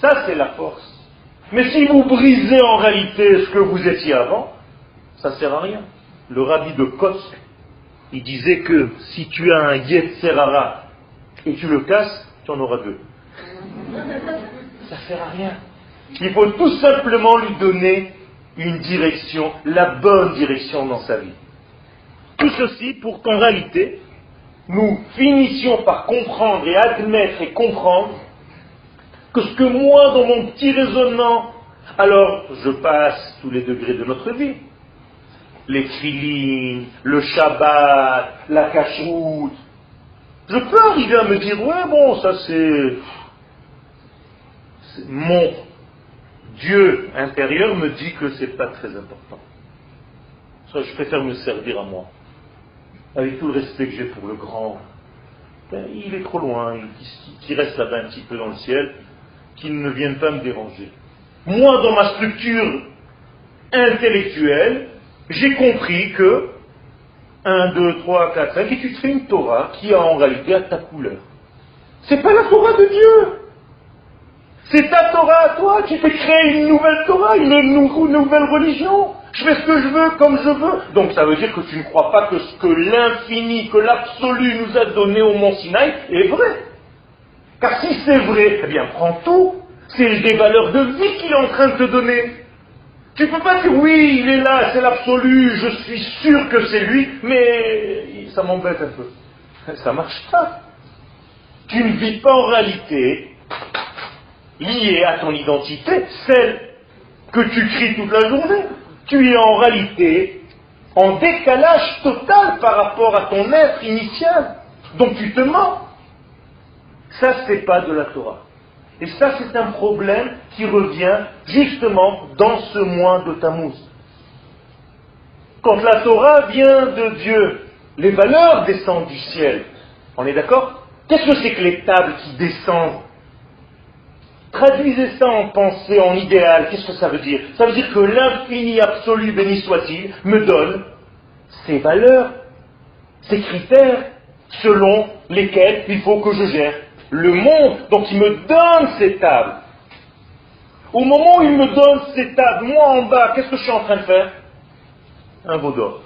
Ça c'est la force. Mais si vous brisez en réalité ce que vous étiez avant, ça ne sert à rien. Le rabbi de Kosk, il disait que si tu as un Yetzerara et tu le casses, tu en auras deux. Ça ne sert à rien. Il faut tout simplement lui donner une direction, la bonne direction dans sa vie. Tout ceci pour qu'en réalité, nous finissions par comprendre et admettre et comprendre que ce que moi, dans mon petit raisonnement, alors je passe tous les degrés de notre vie, les filines, le Shabbat, la cacheroute, je peux arriver à me dire, ouais, bon, ça c'est mon Dieu intérieur me dit que ce n'est pas très important. Je préfère me servir à moi. Avec tout le respect que j'ai pour le grand. Ben, il est trop loin, il, reste là-bas un petit peu dans le ciel, qu'il ne vienne pas me déranger. Moi, dans ma structure intellectuelle, j'ai compris que 1, 2, 3, 4, 5, et tu te fais une Torah qui a en réalité à ta couleur. C'est pas la Torah de Dieu. C'est ta Torah à toi, tu fais créer une nouvelle Torah, une, nouvelle religion. Je fais ce que je veux, comme je veux. Donc ça veut dire que tu ne crois pas que ce que l'infini, que l'absolu nous a donné au mont Sinaï est vrai. Car si c'est vrai, eh bien prends tout. C'est des valeurs de vie qu'il est en train de te donner. Tu ne peux pas dire oui, il est là, c'est l'absolu, je suis sûr que c'est lui, mais ça m'embête un peu. Ça marche pas. Tu ne vis pas en réalité liée à ton identité, celle que tu cries toute la journée. Tu es en réalité en décalage total par rapport à ton être initial. Donc tu te mens. Ça, c'est pas de la Torah. Et ça, c'est un problème qui revient justement dans ce mois de Tammuz. Quand la Torah vient de Dieu, les valeurs descendent du ciel. On est d'accord? Qu'est-ce que c'est que les tables qui descendent? Traduisez ça en pensée, en idéal, qu'est-ce que ça veut dire? Ça veut dire que l'infini absolu, béni soit-il, me donne ses valeurs, ses critères, selon lesquels il faut que je gère le monde. Donc il me donne ces tables. Au moment où il me donne ces tables, moi en bas, qu'est-ce que je suis en train de faire? Un veau d'or.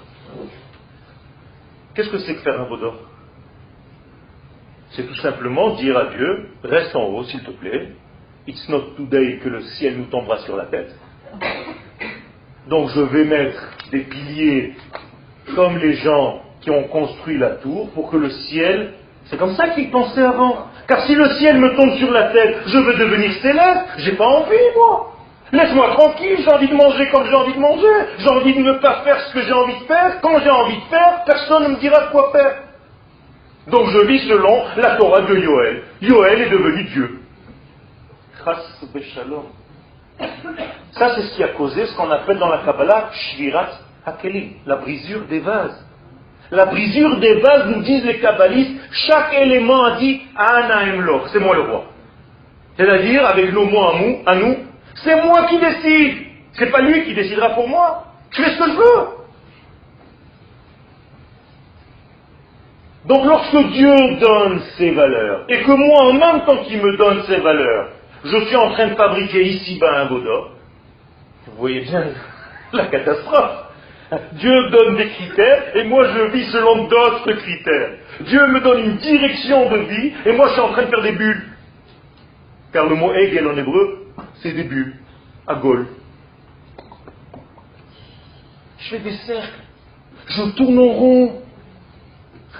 Qu'est-ce que c'est que faire un veau d'or? C'est tout simplement dire à Dieu, reste en haut s'il te plaît, It's not today que le ciel nous tombera sur la tête. Donc je vais mettre des piliers comme les gens qui ont construit la tour pour que le ciel, c'est comme ça qu'ils pensaient avant. Car si le ciel me tombe sur la tête, je veux devenir céleste, j'ai pas envie moi. Laisse-moi tranquille, j'ai envie de manger comme j'ai envie de manger, j'ai envie de ne pas faire ce que j'ai envie de faire, quand j'ai envie de faire, personne ne me dira quoi faire. Donc je vis selon la Torah de Yoël. Yoël est devenu Dieu. Ça, c'est ce qui a causé ce qu'on appelle dans la Kabbalah Shvirat Hakelim, la brisure des vases. La brisure des vases, nous disent les kabbalistes, chaque élément a dit Ana Emloch, c'est moi le roi. C'est-à-dire, avec nos mots à nous, c'est moi qui décide. C'est pas lui qui décidera pour moi. Je fais ce que je veux. Donc lorsque Dieu donne ses valeurs, et que moi, en même temps qu'il me donne ses valeurs, je suis en train de fabriquer ici-bas un d'or, vous voyez bien [LAUGHS] la catastrophe. Dieu donne des critères et moi je vis selon d'autres critères. Dieu me donne une direction de vie et moi je suis en train de faire des bulles. Car le mot Hegel en hébreu, c'est des bulles, à Gaulle. Je fais des cercles, je tourne en rond.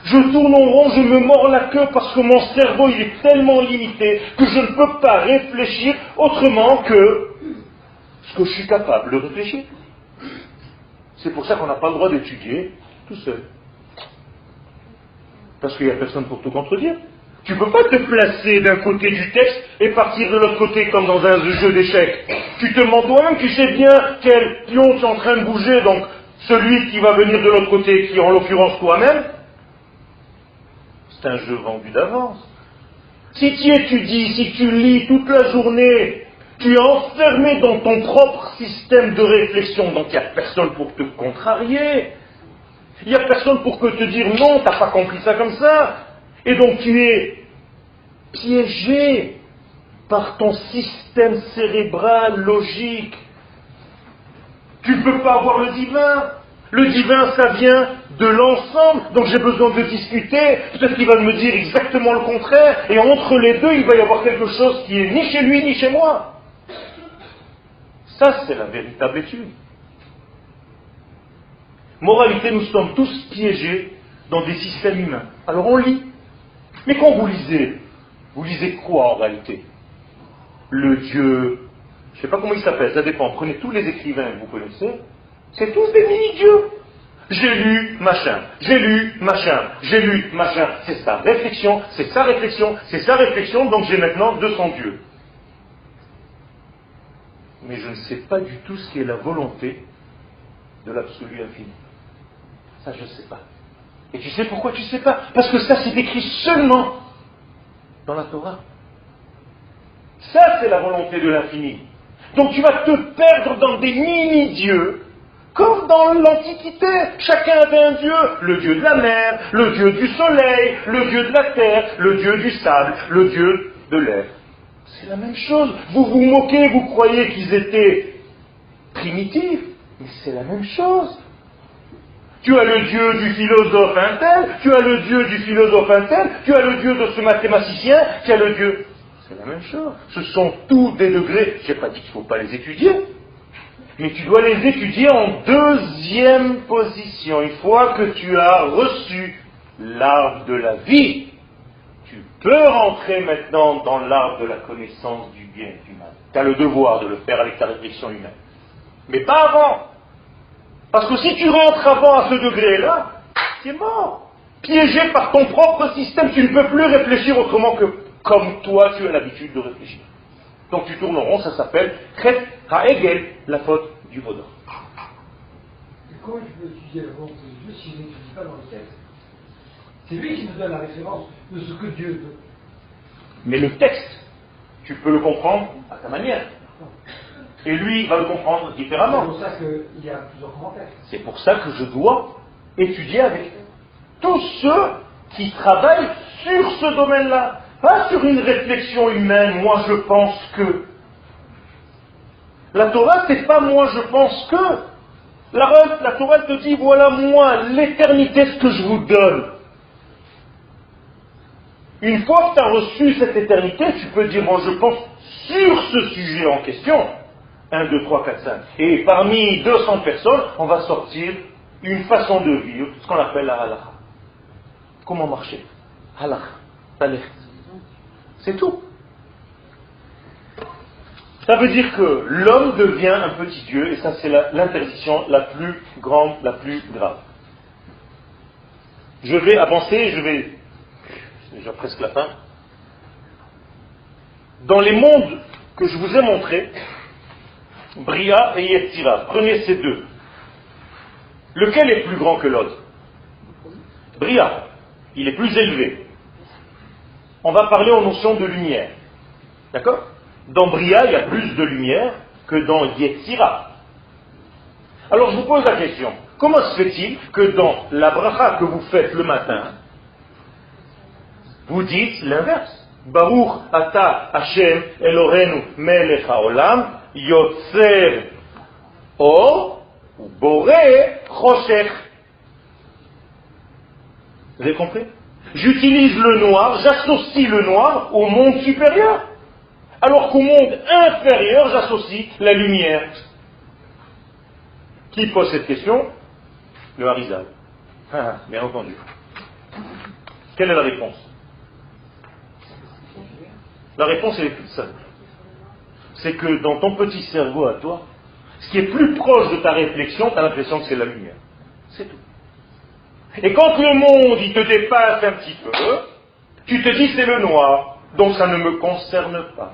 Je tourne en rond, je me mords la queue parce que mon cerveau il est tellement limité que je ne peux pas réfléchir autrement que ce que je suis capable de réfléchir. C'est pour ça qu'on n'a pas le droit d'étudier tout seul. Parce qu'il n'y a personne pour te contredire. Tu ne peux pas te placer d'un côté du texte et partir de l'autre côté comme dans un jeu d'échecs. Tu te demandes toi-même, tu sais bien quel pion tu es en train de bouger, donc celui qui va venir de l'autre côté, qui en l'occurrence toi-même, c'est un jeu vendu d'avance. Si tu étudies, si tu lis toute la journée tu es enfermé dans ton propre système de réflexion, donc il n'y a personne pour te contrarier. Il n'y a personne pour te dire non, tu n'as pas compris ça comme ça. Et donc tu es piégé par ton système cérébral logique. Tu ne peux pas avoir le divin. Le divin, ça vient de l'ensemble, donc j'ai besoin de discuter. Peut-être qu'il va me dire exactement le contraire, et entre les deux, il va y avoir quelque chose qui est ni chez lui ni chez moi. Ça, c'est la véritable étude. Moralité, nous sommes tous piégés dans des systèmes humains. Alors on lit. Mais quand vous lisez, vous lisez quoi en réalité? Le Dieu, je ne sais pas comment il s'appelle, ça dépend. Prenez tous les écrivains que vous connaissez, c'est tous des mini-dieux. J'ai lu machin, j'ai lu machin, j'ai lu machin. C'est sa réflexion, c'est sa réflexion, c'est sa réflexion, donc j'ai maintenant 200 dieux mais je ne sais pas du tout ce qui est la volonté de l'absolu infini. Ça, je ne sais pas. Et tu sais pourquoi tu ne sais pas? Parce que ça, c'est écrit seulement dans la Torah. Ça, c'est la volonté de l'infini. Donc tu vas te perdre dans des mini-dieux, comme dans l'Antiquité. Chacun avait un dieu. Le dieu de la mer, le dieu du soleil, le dieu de la terre, le dieu du sable, le dieu de l'air. C'est la même chose. Vous vous moquez, vous croyez qu'ils étaient primitifs, mais c'est la même chose. Tu as le Dieu du philosophe intel, tu as le Dieu du philosophe intel, tu as le Dieu de ce mathématicien, tu as le Dieu. C'est la même chose. Ce sont tous des degrés. Je n'ai pas dit qu'il ne faut pas les étudier, mais tu dois les étudier en deuxième position. Une fois que tu as reçu l'arbre de la vie, tu peux rentrer maintenant dans l'art de la connaissance du bien et du mal. Tu as le devoir de le faire avec ta réflexion humaine. Mais pas avant. Parce que si tu rentres avant à ce degré-là, es mort. Piégé par ton propre système, tu ne peux plus réfléchir autrement que comme toi tu as l'habitude de réfléchir. Donc tu tournes en rond, ça s'appelle Chet Ha'egel, la faute du. Et comment je peux étudier la volonté de Dieu si je n'étudie pas dans le texte c'est lui qui nous donne la référence de ce que Dieu veut. Mais le texte, tu peux le comprendre à ta manière. Et lui va le comprendre différemment. C'est pour ça qu'il y a plusieurs commentaires. C'est pour ça que je dois étudier avec tous ceux qui travaillent sur ce domaine-là. Pas sur une réflexion humaine, moi je pense que. La Torah, c'est pas moi je pense que. La, la Torah te dit, voilà moi, l'éternité, ce que je vous donne. Une fois que tu as reçu cette éternité, tu peux dire, moi je pense sur ce sujet en question, 1, 2, 3, 4, 5. Et parmi 200 personnes, on va sortir une façon de vivre, ce qu'on appelle la halakha. Comment marcher? Halakha. C'est tout. Ça veut dire que l'homme devient un petit Dieu, et ça c'est l'interdiction la, plus grande, la plus grave. Je vais avancer, je vais... C'est déjà presque la fin. Dans les mondes que je vous ai montrés, Bria et Yetzira, prenez ces deux. Lequel est plus grand que l'autre? Bria, il est plus élevé. On va parler en notion de lumière. D'accord? Dans Bria, il y a plus de lumière que dans Yetzira. Alors je vous pose la question, comment se fait-il que dans la bracha que vous faites le matin, vous dites l'inverse? Baruch ata Hashem Elorenu melech haolam yotzer or boré choshech. Vous avez compris? J'utilise le noir, j'associe le noir au monde supérieur. Alors qu'au monde inférieur, j'associe la lumière. Qui pose cette question? Le Harizal. Ah, bien entendu. Quelle est la réponse? La réponse est toute simple. C'est que dans ton petit cerveau à toi, ce qui est plus proche de ta réflexion, tu as l'impression que c'est la lumière. C'est tout. Et quand le monde, il te dépasse un petit peu, tu te dis c'est le noir, donc ça ne me concerne pas.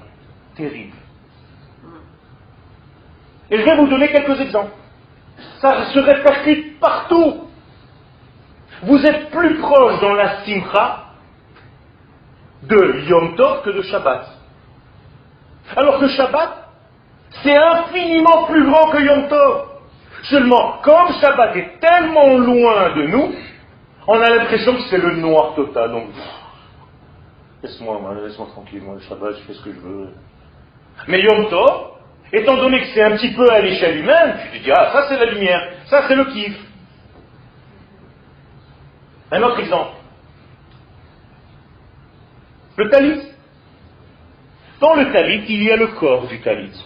Terrible. Et je vais vous donner quelques exemples. Ça se répercute partout. Vous êtes plus proche dans la simcha de Yom Tov que de Shabbat. Alors que Shabbat, c'est infiniment plus grand que Yom Tov. Seulement, comme Shabbat est tellement loin de nous, on a l'impression que c'est le noir total. Donc, laisse-moi, laisse-moi tranquille, moi, le Shabbat, je fais ce que je veux. Mais Yom Tov, étant donné que c'est un petit peu à l'échelle humaine, tu te dis, ah, ça c'est la lumière, ça c'est le kiff. Un autre exemple. Le talit. Dans le talit, il y a le corps du talit.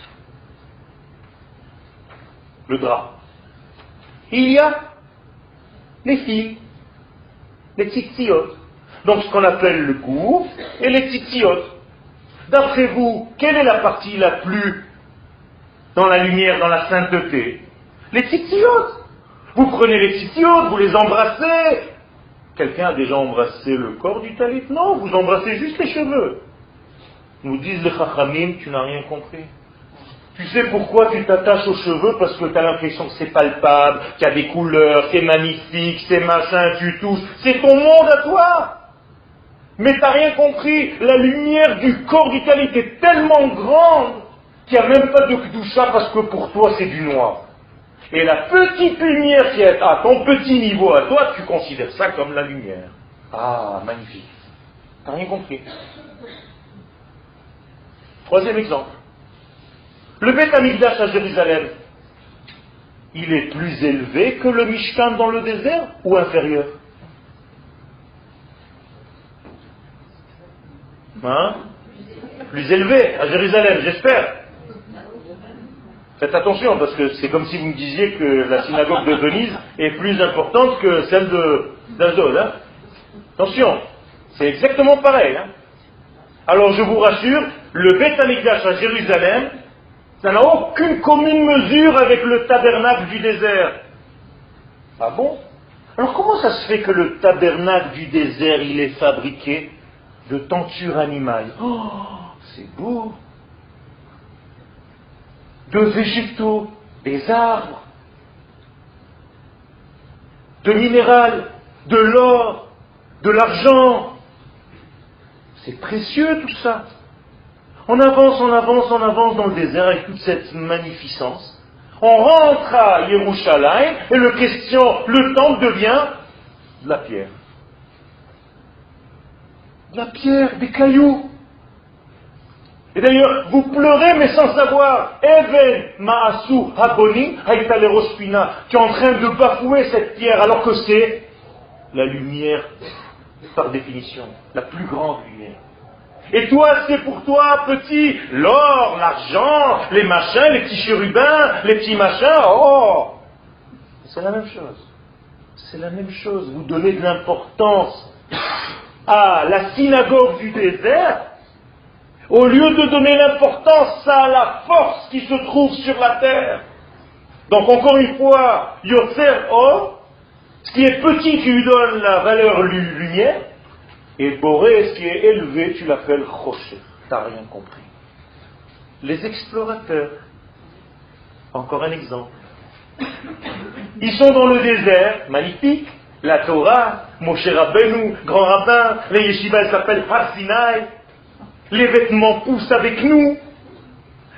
Le drap. Il y a les fils les tzitziot. Donc ce qu'on appelle le goût et les tzitziot. D'après vous, quelle est la partie la plus dans la lumière, dans la sainteté? Les tzitziot. Vous prenez les tzitziot, vous les embrassez. Quelqu'un a déjà embrassé le corps du talit Non, vous embrassez juste les cheveux. Nous disent les chachamim, tu n'as rien compris. Tu sais pourquoi tu t'attaches aux cheveux? Parce que tu as l'impression que c'est palpable, qu'il y a des couleurs, c'est magnifique, c'est machin, tu touches. C'est ton monde à toi. Mais tu n'as rien compris. La lumière du corps du talit est tellement grande qu'il n'y a même pas de kdusha parce que pour toi c'est du noir. Et la petite lumière qui est à ton petit niveau à toi, tu considères ça comme la lumière. Ah, magnifique. Tu n'as rien compris. Troisième exemple. Le Beth Amikdash à Jérusalem, il est plus élevé que le Mishkan dans le désert ou inférieur? Hein? Plus élevé à Jérusalem, j'espère. Faites attention, parce que c'est comme si vous me disiez que la synagogue de Venise est plus importante que celle d'Azod. Hein? Attention, c'est exactement pareil. Hein? Alors je vous rassure, le Beth Amikdash à Jérusalem, ça n'a aucune commune mesure avec le tabernacle du désert. Ah bon? Alors comment ça se fait que le tabernacle du désert, il est fabriqué de tentures animales? Oh, c'est beau De végétaux, des arbres, de minéral, de l'or, de l'argent. C'est précieux tout ça. On avance, on avance, on avance dans le désert avec toute cette magnificence. On rentre à Yerushalayim et le question, le temple devient de la pierre. De la pierre, des cailloux. Et d'ailleurs, vous pleurez mais sans savoir. Even Maasu Haboni Haïtalerospina, qui est en train de bafouer cette pierre alors que c'est la lumière par définition, la plus grande lumière. Et toi, c'est pour toi, petit, l'or, l'argent, les machins, les petits chérubins, les petits machins, oh C'est la même chose. C'est la même chose. Vous donnez de l'importance à la synagogue du désert Au lieu de donner l'importance à la force qui se trouve sur la terre. Donc encore une fois, Yotzer O, ce qui est petit, tu lui donnes la valeur lumière, et Boré, ce qui est élevé, tu l'appelles Rocher. T'as rien compris. Les explorateurs, encore un exemple. Ils sont dans le désert, magnifique, la Torah, Moshe Rabbeinu, grand rabbin, les yeshivas s'appellent Sinai, les vêtements poussent avec nous,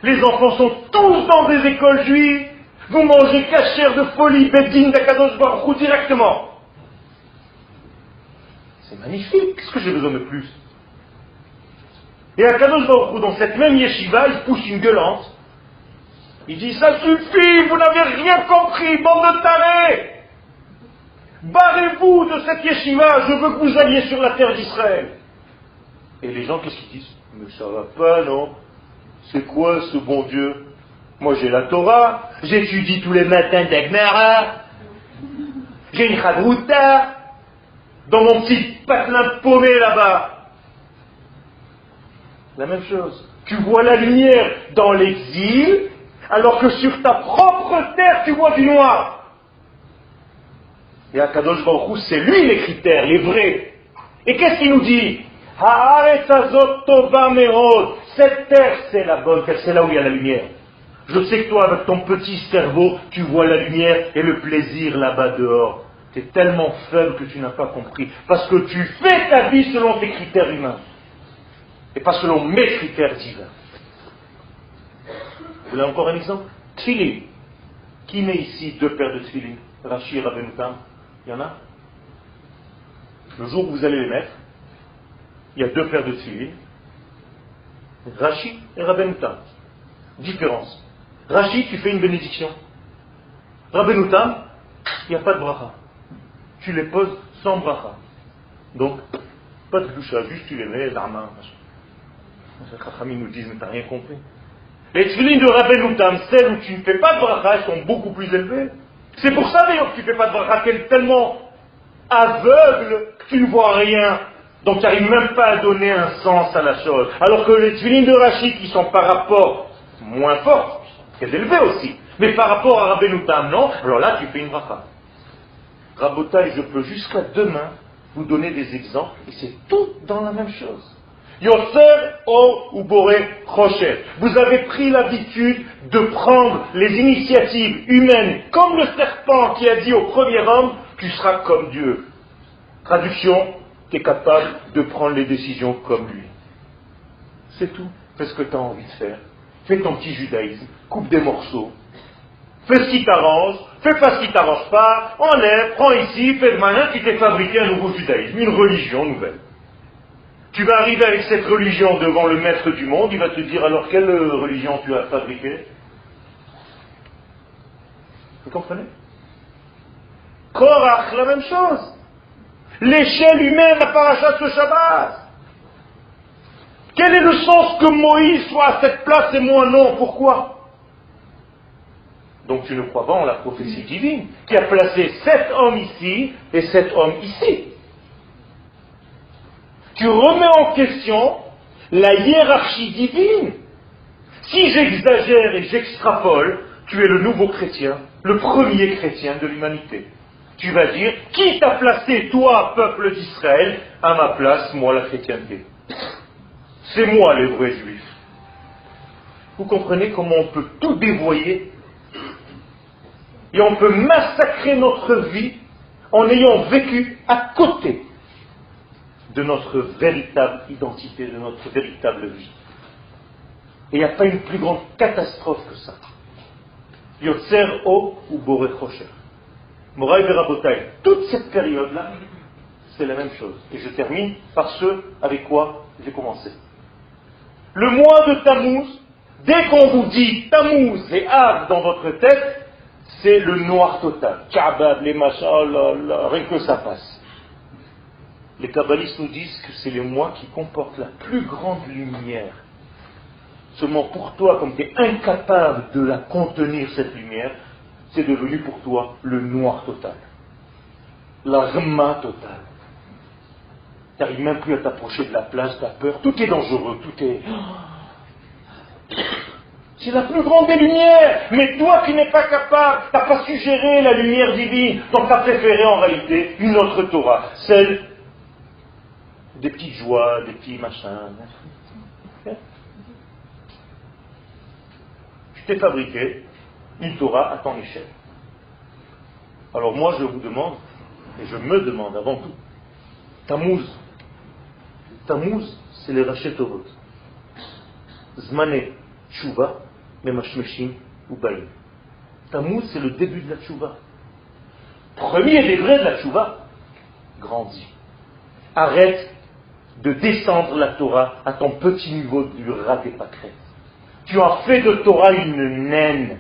les enfants sont tous dans des écoles juives, vous mangez cachère de folie, Bedin d'Akadosh Baruch directement. C'est magnifique, qu'est-ce que j'ai besoin de plus? Et Akadosh Baruch dans cette même yeshiva, il pousse une gueulante. Il dit, ça suffit, vous n'avez rien compris, bande de tarés. Barrez-vous de cette yeshiva, je veux que vous alliez sur la terre d'Israël. Et les gens, qu'est-ce qu'ils disent? Mais ça va pas, non. C'est quoi ce bon Dieu? Moi j'ai la Torah, j'étudie tous les matins d'Agmara, j'ai une chadrouta, dans mon petit patelin paumé là-bas. La même chose. Tu vois la lumière dans l'exil, alors que sur ta propre terre, tu vois du noir. Et à Kadosh Baruch c'est lui les critères, les vrais. Et qu'est-ce qu'il nous dit? Cette terre, c'est la bonne terre, c'est là où il y a la lumière. Je sais que toi, avec ton petit cerveau, tu vois la lumière et le plaisir là-bas dehors. Es tellement faible que tu n'as pas compris. Parce que tu fais ta vie selon tes critères humains. Et pas selon mes critères divins. Vous voulez encore un exemple? Tfilin. Qui met ici deux paires de tfilin? Rachir et il y en a? Le jour où vous allez les mettre, il y a deux paires de civils. Rachi et Rabbenutam. Différence. Rachi, tu fais une bénédiction. Rabbenutam, il n'y a pas de bracha. Tu les poses sans bracha. Donc, pas de doucha, juste tu les mets, l'arma. Les nous disent, mais t'as rien compris. Les tfilines de Rabbenutam, celles où tu ne fais pas de bracha, elles sont beaucoup plus élevées. C'est pour ça d'ailleurs que tu ne fais pas de bracha, qu'elle est tellement aveugle que tu ne vois rien. Donc tu n'arrives même pas à donner un sens à la chose. Alors que les tuilines de Rachid qui sont par rapport moins fortes, c'est élevé aussi, mais par rapport à Rabbenoutam, non, alors là tu fais une bracha. Rabotaï, je peux jusqu'à demain vous donner des exemples, et c'est tout dans la même chose. Yoser O Boré Vous avez pris l'habitude de prendre les initiatives humaines comme le serpent qui a dit au premier homme, tu seras comme Dieu. Traduction, tu es capable de prendre les décisions comme lui. C'est tout. Fais ce que tu as envie de faire. Fais ton petit judaïsme. Coupe des morceaux. Fais ce qui t'arrange. Fais pas ce qui t'arrange pas. Enlève, prends ici, fais de malin qui t'est fabriqué un nouveau judaïsme, une religion nouvelle. Tu vas arriver avec cette religion devant le maître du monde, il va te dire alors quelle religion tu as fabriquée? Vous comprenez? Korach, la même chose. L'échelle humaine, la parachat de Shabbat. Quel est le sens que Moïse soit à cette place et moi non? Pourquoi? Donc tu ne crois pas en la prophétie divine qui a placé sept hommes ici et sept hommes ici tu remets en question la hiérarchie divine. Si j'exagère et j'extrapole, tu es le nouveau chrétien, le premier chrétien de l'humanité. Tu vas dire, qui t'a placé, toi, peuple d'Israël, à ma place, moi, la chrétienté? C'est moi, les vrais juifs. Vous comprenez comment on peut tout dévoyer et on peut massacrer notre vie en ayant vécu à côté de notre véritable identité, de notre véritable vie. Et il n'y a pas une plus grande catastrophe que ça. Yotzer O ou Boré Rocher. Moraï Verabotai. Toute cette période-là, c'est la même chose. Et je termine par ce avec quoi j'ai commencé. Le mois de Tammuz, dès qu'on vous dit Tammuz et Av dans votre tête, c'est le noir total. Kabab, les machins, oh rien que ça passe. Les kabbalistes nous disent que c'est les mois qui comportent la plus grande lumière. Seulement pour toi, comme tu es incapable de la contenir, cette lumière, c'est devenu pour toi le noir total. La rma totale. Tu n'arrives même plus à t'approcher de la place, tu as peur. Tout est dangereux, tout est... C'est la plus grande des lumières. Mais toi qui n'es pas capable, tu n'as pas suggéré la lumière divine, donc tu préféré en réalité une autre Torah, celle des petites joies, des petits machins. Je t'ai fabriqué une Torah à ton échelle. Alors moi je vous demande, et je me demande avant tout, Tammuz. Tammuz, c'est les Rachetovot. Zmane, Tshuva, Memashmeshim ou Baïm. Tammuz, c'est le début de la Tshuva. Premier degré de la Tshuva, grandis. Arrête de descendre la Torah à ton petit niveau du rat des pâquerettes. Tu as fait de Torah une naine.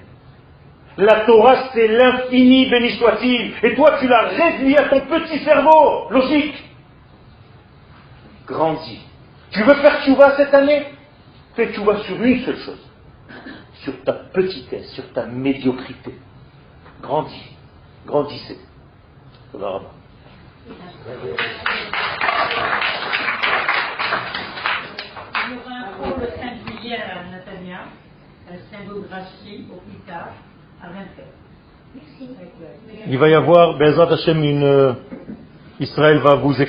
La Torah, c'est l'infini, béni soit-il. Et toi, tu l'as réduit à ton petit cerveau. Logique. Grandis. Tu veux faire tchouva cette année? Fais tchouva sur une seule chose. Sur ta petitesse, sur ta médiocrité. Grandis. Grandissez. Il y aura un cours le 5 juillet à Natania, un syngographie au plus tard. Il va y avoir, Bezat Hashem, une. Israël va vous